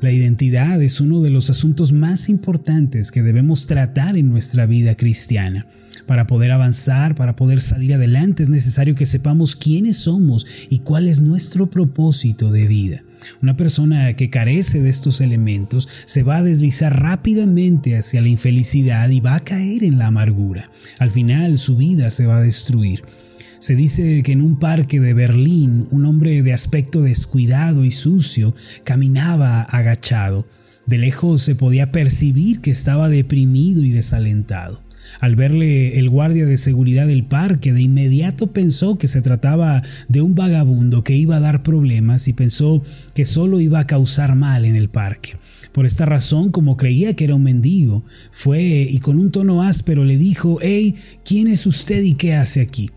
La identidad es uno de los asuntos más importantes que debemos tratar en nuestra vida cristiana. Para poder avanzar, para poder salir adelante, es necesario que sepamos quiénes somos y cuál es nuestro propósito de vida. Una persona que carece de estos elementos se va a deslizar rápidamente hacia la infelicidad y va a caer en la amargura. Al final su vida se va a destruir. Se dice que en un parque de Berlín un hombre de aspecto descuidado y sucio caminaba agachado. De lejos se podía percibir que estaba deprimido y desalentado. Al verle el guardia de seguridad del parque, de inmediato pensó que se trataba de un vagabundo que iba a dar problemas y pensó que solo iba a causar mal en el parque. Por esta razón, como creía que era un mendigo, fue y con un tono áspero le dijo, Hey, ¿quién es usted y qué hace aquí?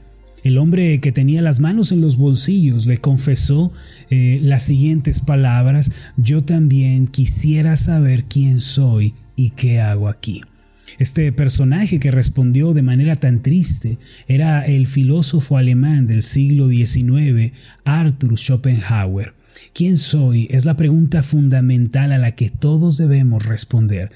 El hombre que tenía las manos en los bolsillos le confesó eh, las siguientes palabras, yo también quisiera saber quién soy y qué hago aquí. Este personaje que respondió de manera tan triste era el filósofo alemán del siglo XIX, Arthur Schopenhauer. ¿Quién soy? Es la pregunta fundamental a la que todos debemos responder.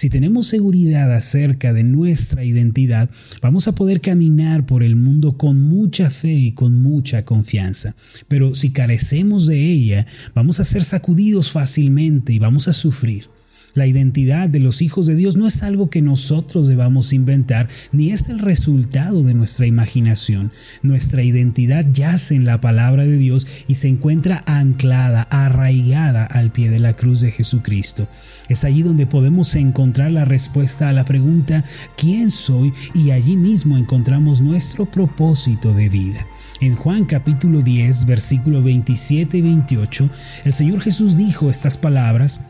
Si tenemos seguridad acerca de nuestra identidad, vamos a poder caminar por el mundo con mucha fe y con mucha confianza. Pero si carecemos de ella, vamos a ser sacudidos fácilmente y vamos a sufrir. La identidad de los hijos de Dios no es algo que nosotros debamos inventar, ni es el resultado de nuestra imaginación. Nuestra identidad yace en la palabra de Dios y se encuentra anclada, arraigada al pie de la cruz de Jesucristo. Es allí donde podemos encontrar la respuesta a la pregunta ¿quién soy? y allí mismo encontramos nuestro propósito de vida. En Juan capítulo 10, versículo 27 y 28, el Señor Jesús dijo estas palabras,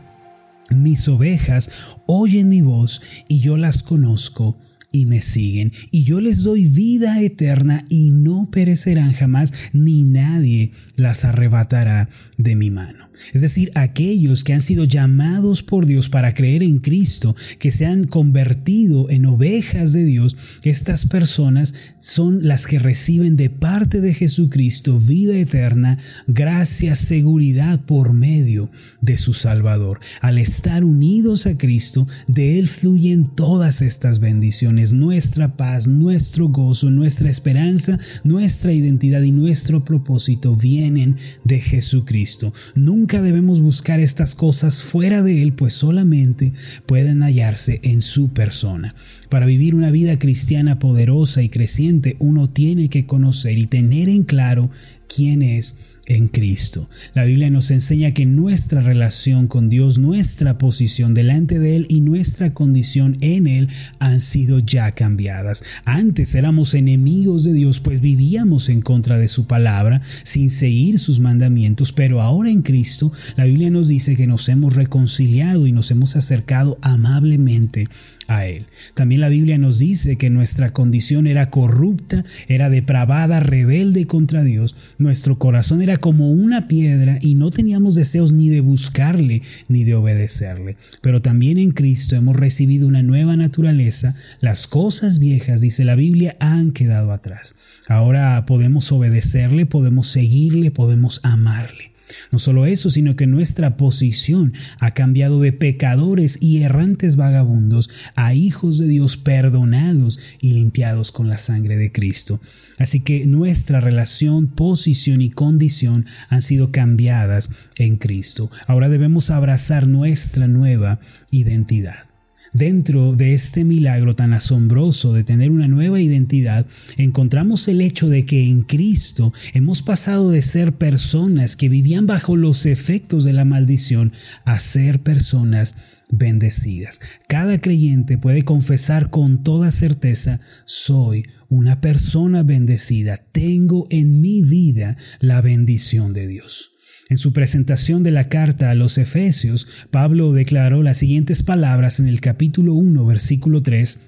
mis ovejas oyen mi voz y yo las conozco y me siguen, y yo les doy vida eterna y no perecerán jamás, ni nadie las arrebatará de mi mano. Es decir, aquellos que han sido llamados por Dios para creer en Cristo, que se han convertido en ovejas de Dios, estas personas son las que reciben de parte de Jesucristo vida eterna, gracia, seguridad por medio de su Salvador. Al estar unidos a Cristo, de Él fluyen todas estas bendiciones nuestra paz, nuestro gozo, nuestra esperanza, nuestra identidad y nuestro propósito vienen de Jesucristo. Nunca debemos buscar estas cosas fuera de Él, pues solamente pueden hallarse en su persona. Para vivir una vida cristiana poderosa y creciente, uno tiene que conocer y tener en claro quién es en Cristo. La Biblia nos enseña que nuestra relación con Dios, nuestra posición delante de Él y nuestra condición en Él han sido ya cambiadas. Antes éramos enemigos de Dios, pues vivíamos en contra de su palabra, sin seguir sus mandamientos, pero ahora en Cristo la Biblia nos dice que nos hemos reconciliado y nos hemos acercado amablemente a Él. También la Biblia nos dice que nuestra condición era corrupta, era depravada, rebelde contra Dios, nuestro corazón era como una piedra y no teníamos deseos ni de buscarle ni de obedecerle. Pero también en Cristo hemos recibido una nueva naturaleza. Las cosas viejas, dice la Biblia, han quedado atrás. Ahora podemos obedecerle, podemos seguirle, podemos amarle. No solo eso, sino que nuestra posición ha cambiado de pecadores y errantes vagabundos a hijos de Dios perdonados y limpiados con la sangre de Cristo. Así que nuestra relación, posición y condición han sido cambiadas en Cristo. Ahora debemos abrazar nuestra nueva identidad. Dentro de este milagro tan asombroso de tener una nueva identidad, encontramos el hecho de que en Cristo hemos pasado de ser personas que vivían bajo los efectos de la maldición a ser personas bendecidas. Cada creyente puede confesar con toda certeza, soy una persona bendecida, tengo en mi vida la bendición de Dios. En su presentación de la carta a los Efesios, Pablo declaró las siguientes palabras en el capítulo 1, versículo 3.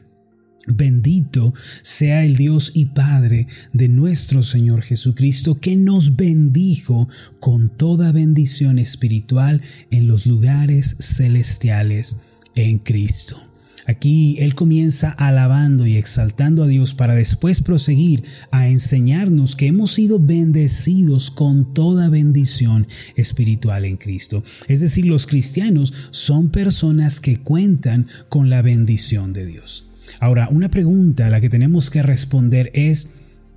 Bendito sea el Dios y Padre de nuestro Señor Jesucristo, que nos bendijo con toda bendición espiritual en los lugares celestiales en Cristo. Aquí él comienza alabando y exaltando a Dios para después proseguir a enseñarnos que hemos sido bendecidos con toda bendición espiritual en Cristo. Es decir, los cristianos son personas que cuentan con la bendición de Dios. Ahora, una pregunta a la que tenemos que responder es,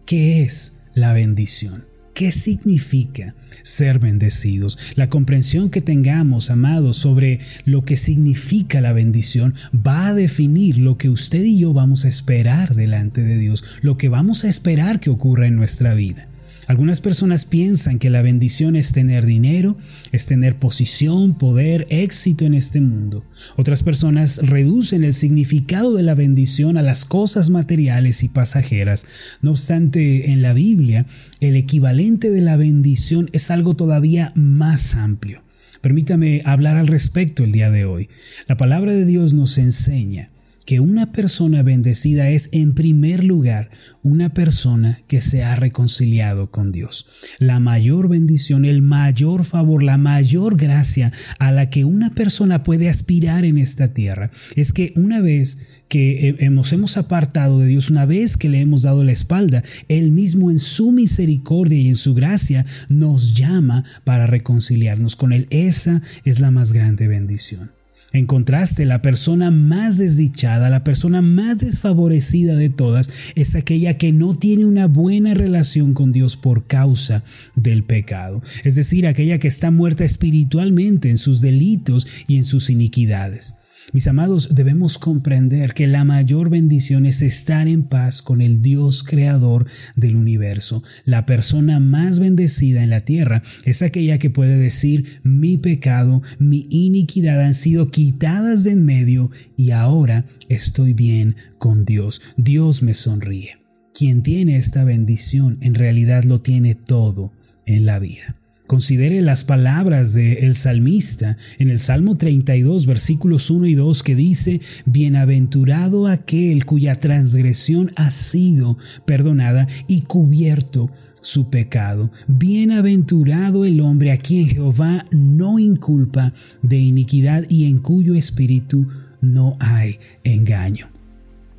¿qué es la bendición? ¿Qué significa ser bendecidos? La comprensión que tengamos, amados, sobre lo que significa la bendición va a definir lo que usted y yo vamos a esperar delante de Dios, lo que vamos a esperar que ocurra en nuestra vida. Algunas personas piensan que la bendición es tener dinero, es tener posición, poder, éxito en este mundo. Otras personas reducen el significado de la bendición a las cosas materiales y pasajeras. No obstante, en la Biblia, el equivalente de la bendición es algo todavía más amplio. Permítame hablar al respecto el día de hoy. La palabra de Dios nos enseña que una persona bendecida es en primer lugar una persona que se ha reconciliado con Dios. La mayor bendición, el mayor favor, la mayor gracia a la que una persona puede aspirar en esta tierra es que una vez que nos hemos apartado de Dios, una vez que le hemos dado la espalda, Él mismo en su misericordia y en su gracia nos llama para reconciliarnos con Él. Esa es la más grande bendición. En contraste, la persona más desdichada, la persona más desfavorecida de todas, es aquella que no tiene una buena relación con Dios por causa del pecado. Es decir, aquella que está muerta espiritualmente en sus delitos y en sus iniquidades. Mis amados, debemos comprender que la mayor bendición es estar en paz con el Dios creador del universo. La persona más bendecida en la tierra es aquella que puede decir, mi pecado, mi iniquidad han sido quitadas de en medio y ahora estoy bien con Dios. Dios me sonríe. Quien tiene esta bendición en realidad lo tiene todo en la vida. Considere las palabras del salmista en el Salmo 32, versículos 1 y 2, que dice, Bienaventurado aquel cuya transgresión ha sido perdonada y cubierto su pecado. Bienaventurado el hombre a quien Jehová no inculpa de iniquidad y en cuyo espíritu no hay engaño.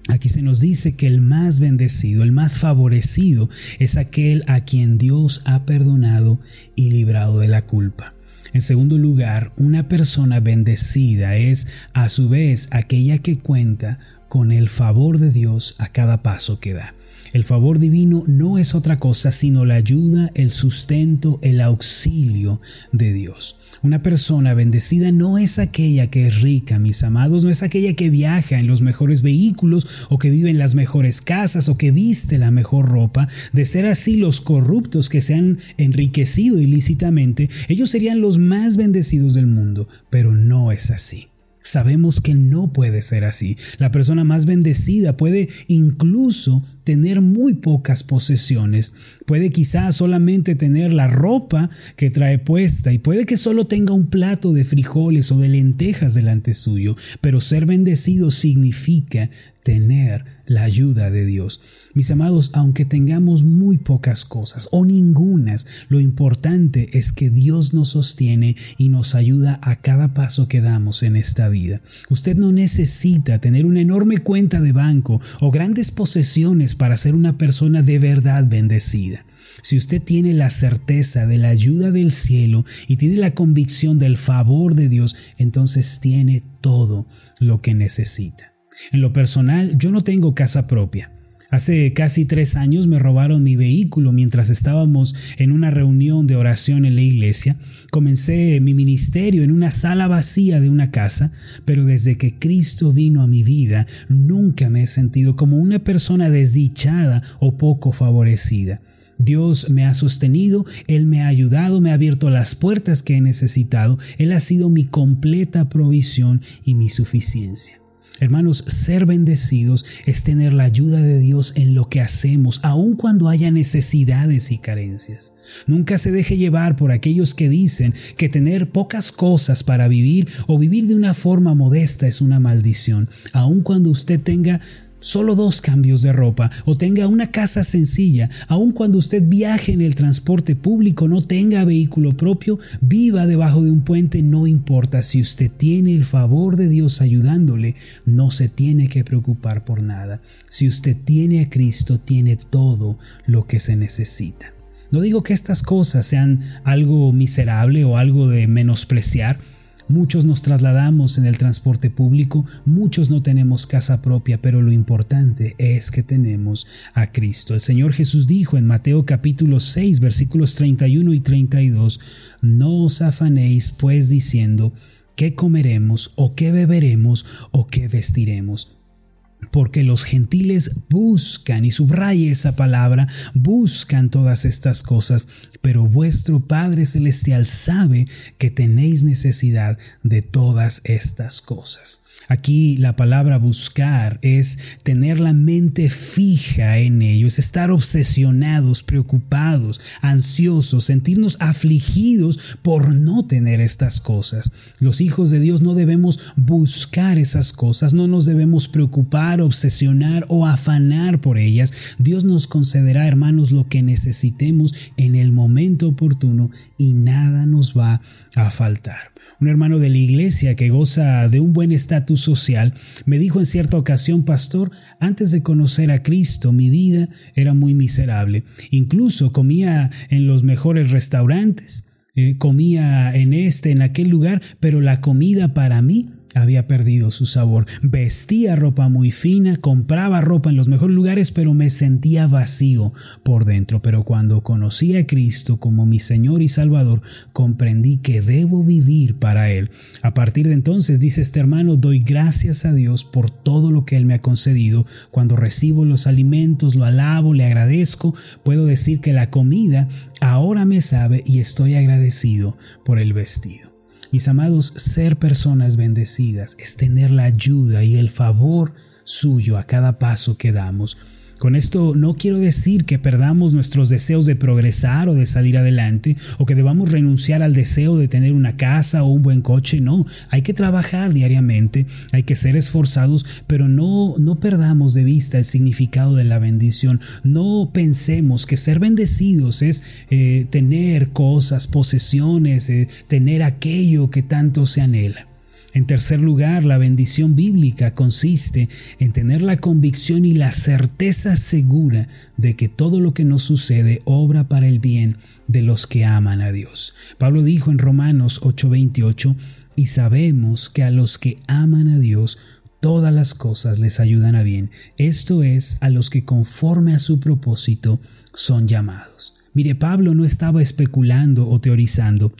Aquí se nos dice que el más bendecido, el más favorecido es aquel a quien Dios ha perdonado y librado de la culpa. En segundo lugar, una persona bendecida es a su vez aquella que cuenta con el favor de Dios a cada paso que da. El favor divino no es otra cosa sino la ayuda, el sustento, el auxilio de Dios. Una persona bendecida no es aquella que es rica, mis amados, no es aquella que viaja en los mejores vehículos o que vive en las mejores casas o que viste la mejor ropa. De ser así, los corruptos que se han enriquecido ilícitamente, ellos serían los más bendecidos del mundo, pero no es así. Sabemos que no puede ser así. La persona más bendecida puede incluso tener muy pocas posesiones. Puede quizás solamente tener la ropa que trae puesta y puede que solo tenga un plato de frijoles o de lentejas delante suyo. Pero ser bendecido significa tener la ayuda de Dios. Mis amados, aunque tengamos muy pocas cosas o ningunas, lo importante es que Dios nos sostiene y nos ayuda a cada paso que damos en esta vida. Usted no necesita tener una enorme cuenta de banco o grandes posesiones para ser una persona de verdad bendecida. Si usted tiene la certeza de la ayuda del cielo y tiene la convicción del favor de Dios, entonces tiene todo lo que necesita. En lo personal, yo no tengo casa propia. Hace casi tres años me robaron mi vehículo mientras estábamos en una reunión de oración en la iglesia. Comencé mi ministerio en una sala vacía de una casa, pero desde que Cristo vino a mi vida nunca me he sentido como una persona desdichada o poco favorecida. Dios me ha sostenido, Él me ha ayudado, me ha abierto las puertas que he necesitado, Él ha sido mi completa provisión y mi suficiencia. Hermanos, ser bendecidos es tener la ayuda de Dios en lo que hacemos, aun cuando haya necesidades y carencias. Nunca se deje llevar por aquellos que dicen que tener pocas cosas para vivir o vivir de una forma modesta es una maldición, aun cuando usted tenga solo dos cambios de ropa o tenga una casa sencilla, aun cuando usted viaje en el transporte público, no tenga vehículo propio, viva debajo de un puente, no importa si usted tiene el favor de Dios ayudándole, no se tiene que preocupar por nada. Si usted tiene a Cristo, tiene todo lo que se necesita. No digo que estas cosas sean algo miserable o algo de menospreciar, Muchos nos trasladamos en el transporte público, muchos no tenemos casa propia, pero lo importante es que tenemos a Cristo. El Señor Jesús dijo en Mateo capítulo 6 versículos 31 y 32, No os afanéis pues diciendo, ¿qué comeremos o qué beberemos o qué vestiremos? Porque los gentiles buscan, y subraye esa palabra, buscan todas estas cosas, pero vuestro Padre Celestial sabe que tenéis necesidad de todas estas cosas. Aquí la palabra buscar es tener la mente fija en ellos, estar obsesionados, preocupados, ansiosos, sentirnos afligidos por no tener estas cosas. Los hijos de Dios no debemos buscar esas cosas, no nos debemos preocupar, obsesionar o afanar por ellas. Dios nos concederá, hermanos, lo que necesitemos en el momento oportuno y nada nos va a faltar. Un hermano de la iglesia que goza de un buen estatus social me dijo en cierta ocasión, pastor, antes de conocer a Cristo mi vida era muy miserable. Incluso comía en los mejores restaurantes, eh, comía en este, en aquel lugar, pero la comida para mí había perdido su sabor. Vestía ropa muy fina, compraba ropa en los mejores lugares, pero me sentía vacío por dentro. Pero cuando conocí a Cristo como mi Señor y Salvador, comprendí que debo vivir para Él. A partir de entonces, dice este hermano, doy gracias a Dios por todo lo que Él me ha concedido. Cuando recibo los alimentos, lo alabo, le agradezco, puedo decir que la comida ahora me sabe y estoy agradecido por el vestido. Mis amados, ser personas bendecidas es tener la ayuda y el favor suyo a cada paso que damos. Con esto no quiero decir que perdamos nuestros deseos de progresar o de salir adelante o que debamos renunciar al deseo de tener una casa o un buen coche, no, hay que trabajar diariamente, hay que ser esforzados, pero no no perdamos de vista el significado de la bendición. No pensemos que ser bendecidos es eh, tener cosas, posesiones, eh, tener aquello que tanto se anhela. En tercer lugar, la bendición bíblica consiste en tener la convicción y la certeza segura de que todo lo que nos sucede obra para el bien de los que aman a Dios. Pablo dijo en Romanos 8:28, y sabemos que a los que aman a Dios, todas las cosas les ayudan a bien. Esto es, a los que conforme a su propósito son llamados. Mire, Pablo no estaba especulando o teorizando,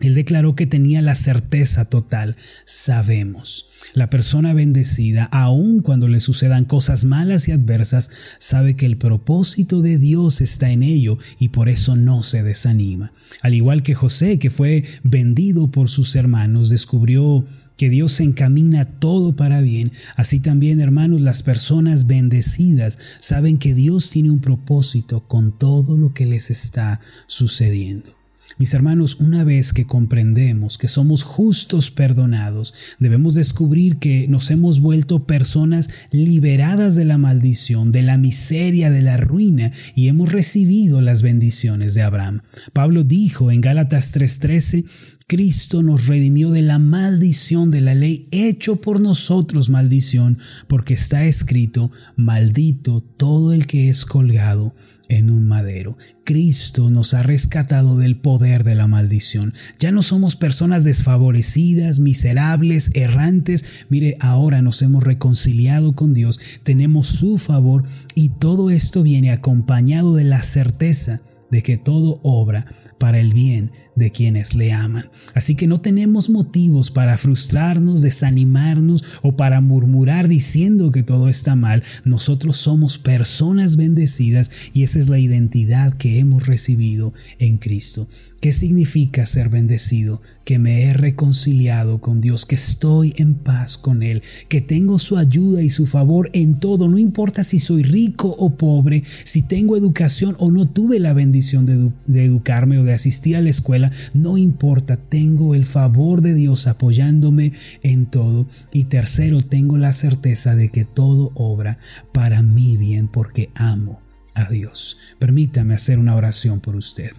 él declaró que tenía la certeza total. Sabemos. La persona bendecida, aun cuando le sucedan cosas malas y adversas, sabe que el propósito de Dios está en ello y por eso no se desanima. Al igual que José, que fue vendido por sus hermanos, descubrió que Dios se encamina todo para bien. Así también, hermanos, las personas bendecidas saben que Dios tiene un propósito con todo lo que les está sucediendo. Mis hermanos, una vez que comprendemos que somos justos perdonados, debemos descubrir que nos hemos vuelto personas liberadas de la maldición, de la miseria, de la ruina y hemos recibido las bendiciones de Abraham. Pablo dijo en Gálatas 3:13, Cristo nos redimió de la maldición de la ley, hecho por nosotros maldición, porque está escrito, maldito todo el que es colgado en un madero. Cristo nos ha rescatado del poder de la maldición. Ya no somos personas desfavorecidas, miserables, errantes. Mire, ahora nos hemos reconciliado con Dios, tenemos su favor y todo esto viene acompañado de la certeza de que todo obra para el bien de quienes le aman. Así que no tenemos motivos para frustrarnos, desanimarnos o para murmurar diciendo que todo está mal. Nosotros somos personas bendecidas y esa es la identidad que hemos recibido en Cristo. ¿Qué significa ser bendecido? Que me he reconciliado con Dios, que estoy en paz con Él, que tengo su ayuda y su favor en todo, no importa si soy rico o pobre, si tengo educación o no tuve la bendición de, de, educarme o de asistir a la escuela, no importa, tengo el favor de Dios apoyándome en todo. Y tercero, tengo la certeza de que todo obra para mi bien porque amo a Dios. Permítame hacer una oración por usted.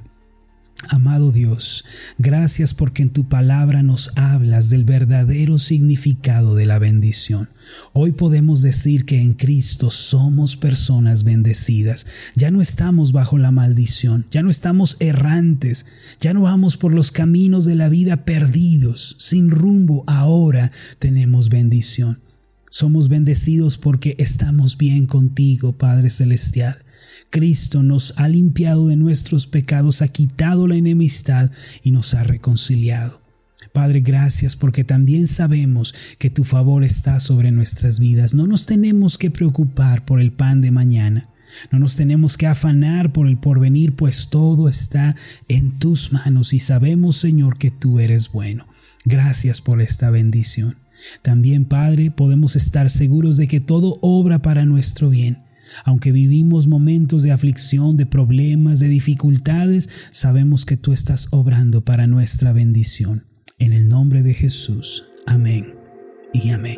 Amado Dios, gracias porque en tu palabra nos hablas del verdadero significado de la bendición. Hoy podemos decir que en Cristo somos personas bendecidas. Ya no estamos bajo la maldición, ya no estamos errantes, ya no vamos por los caminos de la vida perdidos, sin rumbo. Ahora tenemos bendición. Somos bendecidos porque estamos bien contigo, Padre Celestial. Cristo nos ha limpiado de nuestros pecados, ha quitado la enemistad y nos ha reconciliado. Padre, gracias porque también sabemos que tu favor está sobre nuestras vidas. No nos tenemos que preocupar por el pan de mañana. No nos tenemos que afanar por el porvenir, pues todo está en tus manos y sabemos, Señor, que tú eres bueno. Gracias por esta bendición. También, Padre, podemos estar seguros de que todo obra para nuestro bien aunque vivimos momentos de aflicción, de problemas, de dificultades, sabemos que tú estás obrando para nuestra bendición. En el nombre de Jesús. Amén y amén.